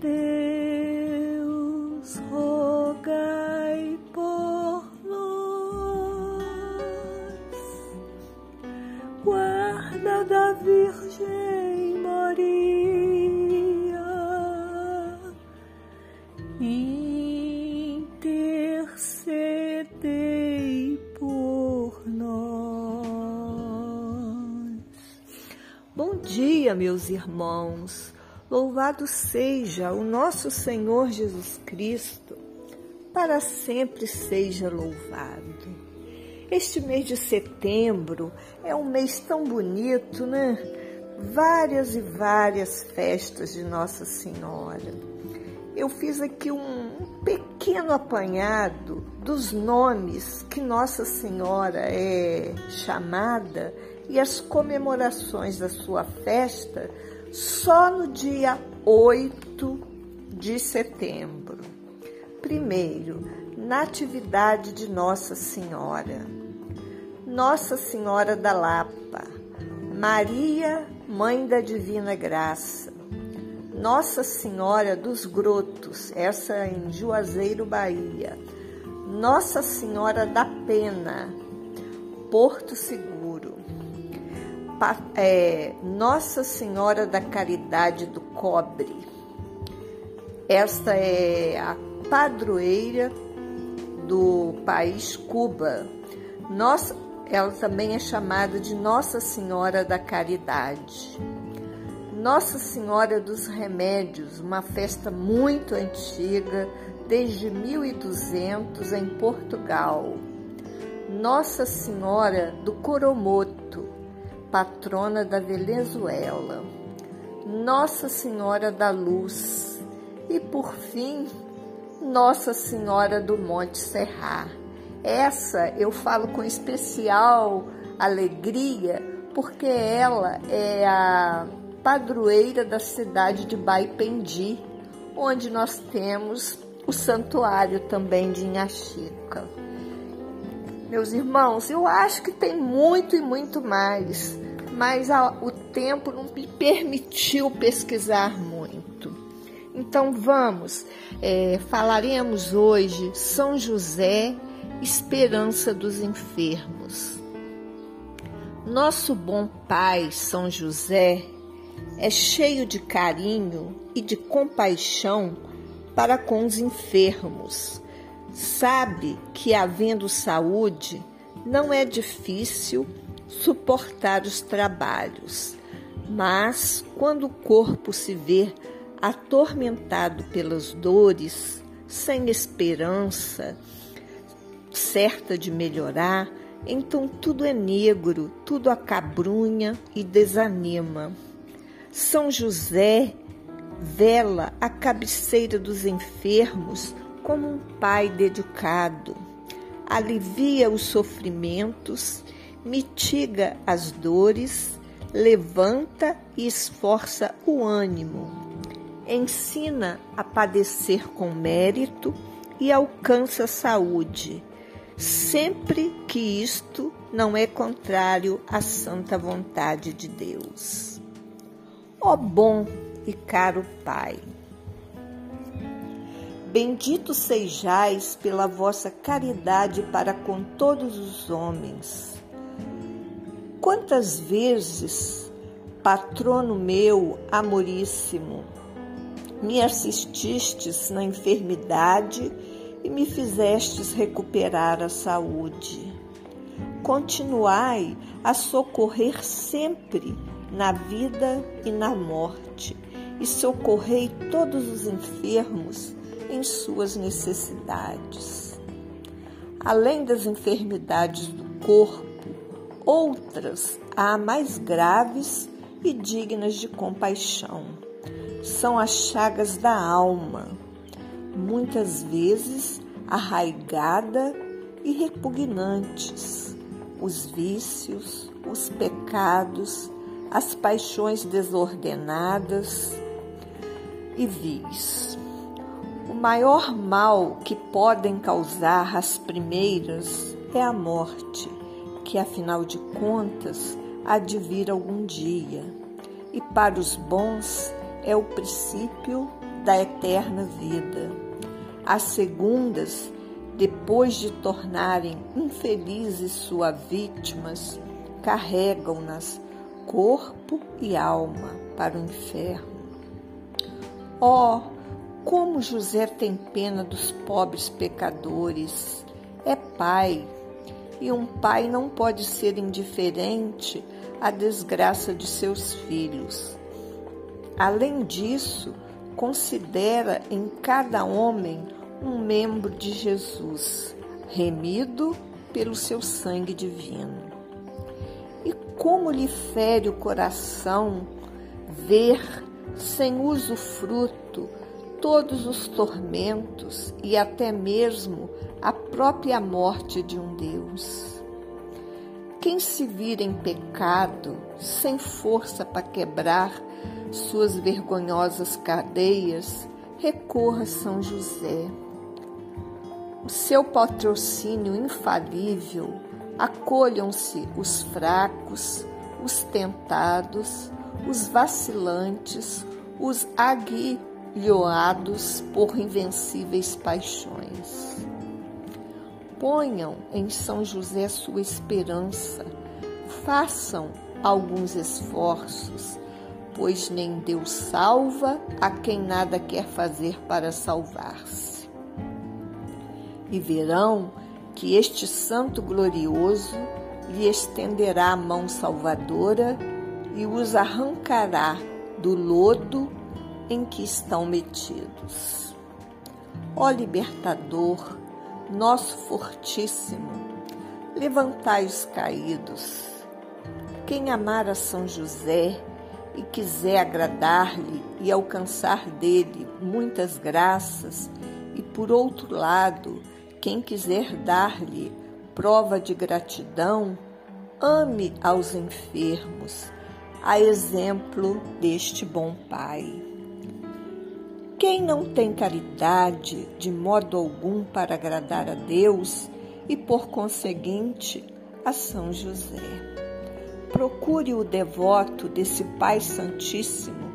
Deus, rogai por nós. Guarda da Virgem Maria, intercedei por nós. Bom dia, meus irmãos. Louvado seja o nosso Senhor Jesus Cristo, para sempre seja louvado. Este mês de setembro é um mês tão bonito, né? Várias e várias festas de Nossa Senhora. Eu fiz aqui um pequeno apanhado dos nomes que Nossa Senhora é chamada e as comemorações da sua festa só no dia 8 de setembro. Primeiro, Natividade de Nossa Senhora. Nossa Senhora da Lapa, Maria, Mãe da Divina Graça, Nossa Senhora dos Grotos, essa em Juazeiro, Bahia, Nossa Senhora da Pena, Porto Seguro é, Nossa Senhora da Caridade do Cobre. Esta é a padroeira do país Cuba. Nossa, ela também é chamada de Nossa Senhora da Caridade. Nossa Senhora dos Remédios, uma festa muito antiga, desde 1200 em Portugal. Nossa Senhora do Coromoto, patrona da Venezuela, Nossa Senhora da Luz e, por fim, Nossa Senhora do Monte Serrar. Essa eu falo com especial alegria porque ela é a padroeira da cidade de Baipendi, onde nós temos o santuário também de Inhaxica. Meus irmãos, eu acho que tem muito e muito mais, mas o tempo não me permitiu pesquisar muito. Então vamos, é, falaremos hoje São José, esperança dos enfermos. Nosso bom Pai São José é cheio de carinho e de compaixão para com os enfermos sabe que, havendo saúde, não é difícil suportar os trabalhos, mas quando o corpo se vê atormentado pelas dores, sem esperança, certa de melhorar, então tudo é negro, tudo acabrunha e desanima. São José vela a cabeceira dos enfermos como um pai dedicado, alivia os sofrimentos, mitiga as dores, levanta e esforça o ânimo, ensina a padecer com mérito e alcança saúde, sempre que isto não é contrário à santa vontade de Deus. Ó bom e caro Pai, Bendito sejais pela vossa caridade para com todos os homens. Quantas vezes, patrono meu amoríssimo, me assististes na enfermidade e me fizestes recuperar a saúde. Continuai a socorrer sempre na vida e na morte, e socorrei todos os enfermos em suas necessidades. Além das enfermidades do corpo, outras há mais graves e dignas de compaixão. São as chagas da alma, muitas vezes arraigada e repugnantes, os vícios, os pecados, as paixões desordenadas e vis. O maior mal que podem causar as primeiras é a morte, que afinal de contas há de vir algum dia. E para os bons é o princípio da eterna vida. As segundas, depois de tornarem infelizes suas vítimas, carregam-nas corpo e alma para o inferno. Oh, como José tem pena dos pobres pecadores! É pai, e um pai não pode ser indiferente à desgraça de seus filhos. Além disso, considera em cada homem um membro de Jesus, remido pelo seu sangue divino. E como lhe fere o coração ver, sem usufruto, todos os tormentos e até mesmo a própria morte de um Deus. Quem se vira em pecado, sem força para quebrar suas vergonhosas cadeias, recorra a São José. O seu patrocínio infalível acolham-se os fracos, os tentados, os vacilantes, os aguilhoados por invencíveis paixões. Ponham em São José sua esperança, façam alguns esforços, pois nem Deus salva a quem nada quer fazer para salvar-se. E verão que este santo glorioso lhe estenderá a mão salvadora e os arrancará do lodo em que estão metidos. Ó libertador, nosso fortíssimo, levantai os caídos. Quem amar a São José e quiser agradar-lhe e alcançar dele muitas graças, e por outro lado, quem quiser dar-lhe prova de gratidão, ame aos enfermos, a exemplo deste bom Pai. Quem não tem caridade de modo algum para agradar a Deus e, por conseguinte, a São José? Procure o devoto desse Pai Santíssimo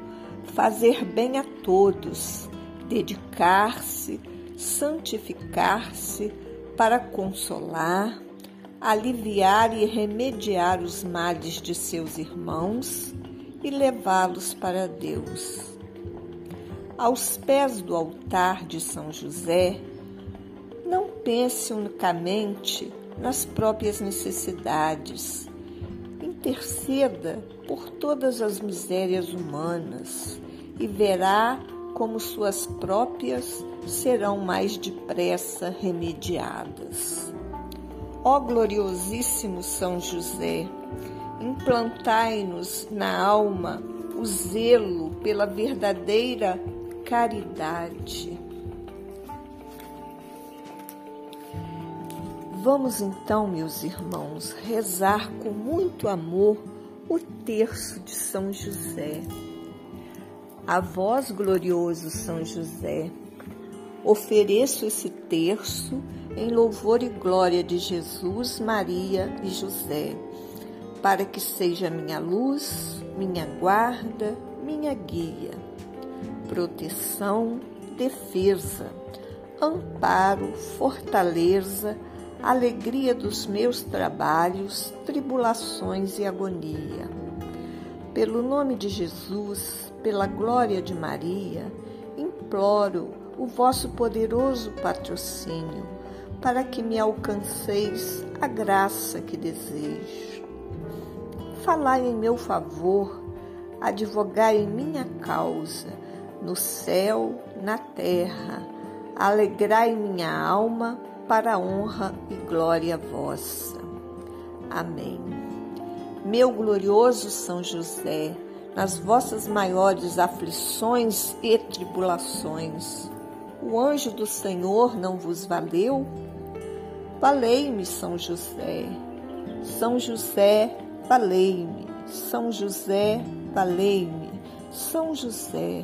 fazer bem a todos, dedicar-se, santificar-se para consolar, aliviar e remediar os males de seus irmãos e levá-los para Deus. Aos pés do altar de São José, não pense unicamente nas próprias necessidades. Interceda por todas as misérias humanas e verá como suas próprias serão mais depressa remediadas. Ó gloriosíssimo São José, implantai-nos na alma o zelo pela verdadeira caridade. Vamos então, meus irmãos, rezar com muito amor o terço de São José. A vós, glorioso São José, ofereço esse terço em louvor e glória de Jesus, Maria e José, para que seja minha luz, minha guarda, minha guia, proteção, defesa, amparo, fortaleza, alegria dos meus trabalhos, tribulações e agonia. Pelo nome de Jesus, pela glória de Maria, imploro o vosso poderoso patrocínio, para que me alcanceis a graça que desejo. Falai em meu favor, advogai em minha causa, no céu, na terra, alegrai minha alma para a honra e glória vossa. Amém. Meu glorioso São José, nas vossas maiores aflições e tribulações, o anjo do Senhor não vos valeu? Valei-me, São José. São José, valei-me. São José, valei-me. São José,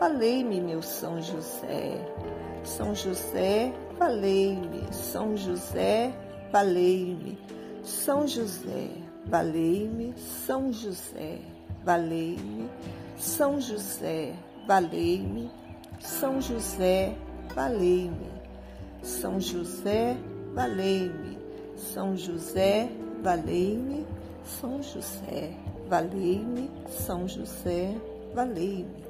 Valei-me, meu São José. São José, valei-me. São José, valei-me. São José, valei-me. São José, valei-me. São José, valei-me. São José, valei-me. São José, valei-me. São José, valei-me. São José, valei-me. São José, valei-me.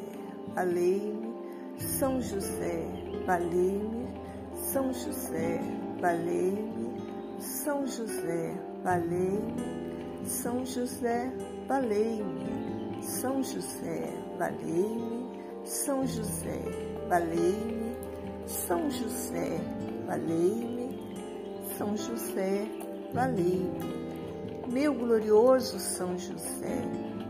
valei-me. São José, valei-me. São José, valei-me. São José, valei-me. São José, valei-me. São José, valei-me. São José, valei-me. São José, valei-me. São José, valei-me. Meu glorioso São José,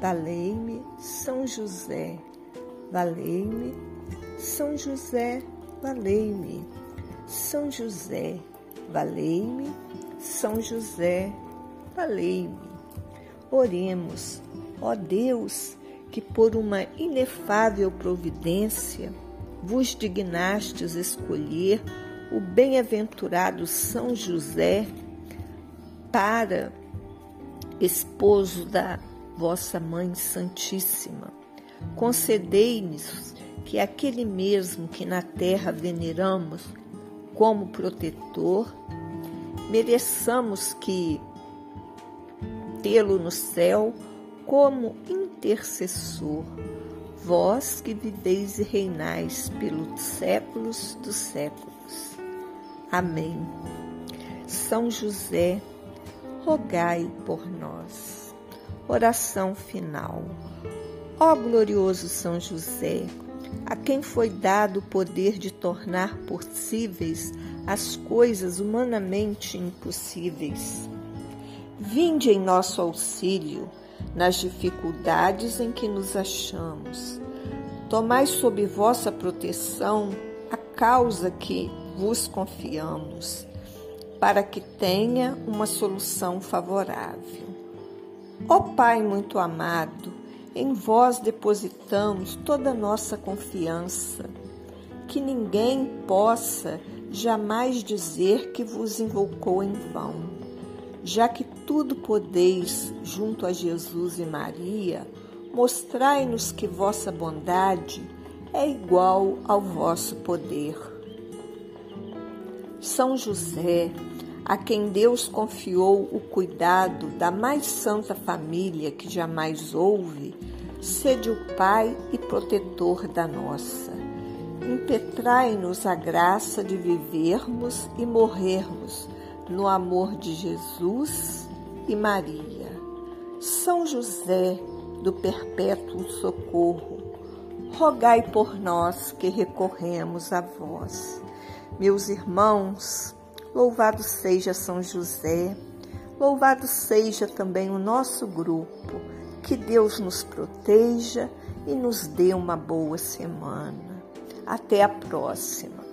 valei-me. São José, valei-me. São José, valei-me. São José, valei-me. São José, valei-me. Oremos, ó Deus, que por uma inefável providência vos dignastes escolher o bem-aventurado São José para esposo da vossa Mãe Santíssima. Concedei-nos que aquele mesmo que na terra veneramos como protetor, mereçamos que tê-lo no céu como intercessor, vós que viveis e reinais pelos séculos dos séculos. Amém. São José, rogai por nós. Oração final. Ó glorioso São José, a quem foi dado o poder de tornar possíveis as coisas humanamente impossíveis. Vinde em nosso auxílio nas dificuldades em que nos achamos. Tomai sob vossa proteção a causa que vos confiamos, para que tenha uma solução favorável. Ó Pai muito amado, em vós depositamos toda a nossa confiança, que ninguém possa jamais dizer que vos invocou em vão, já que tudo podeis junto a Jesus e Maria, mostrai-nos que vossa bondade é igual ao vosso poder. São José, a quem Deus confiou o cuidado da mais santa família que jamais houve, sede o Pai e protetor da nossa. Impetrai-nos a graça de vivermos e morrermos no amor de Jesus e Maria. São José do Perpétuo Socorro, rogai por nós que recorremos a vós. Meus irmãos, louvado seja São José, louvado seja também o nosso grupo. Que Deus nos proteja e nos dê uma boa semana. Até a próxima.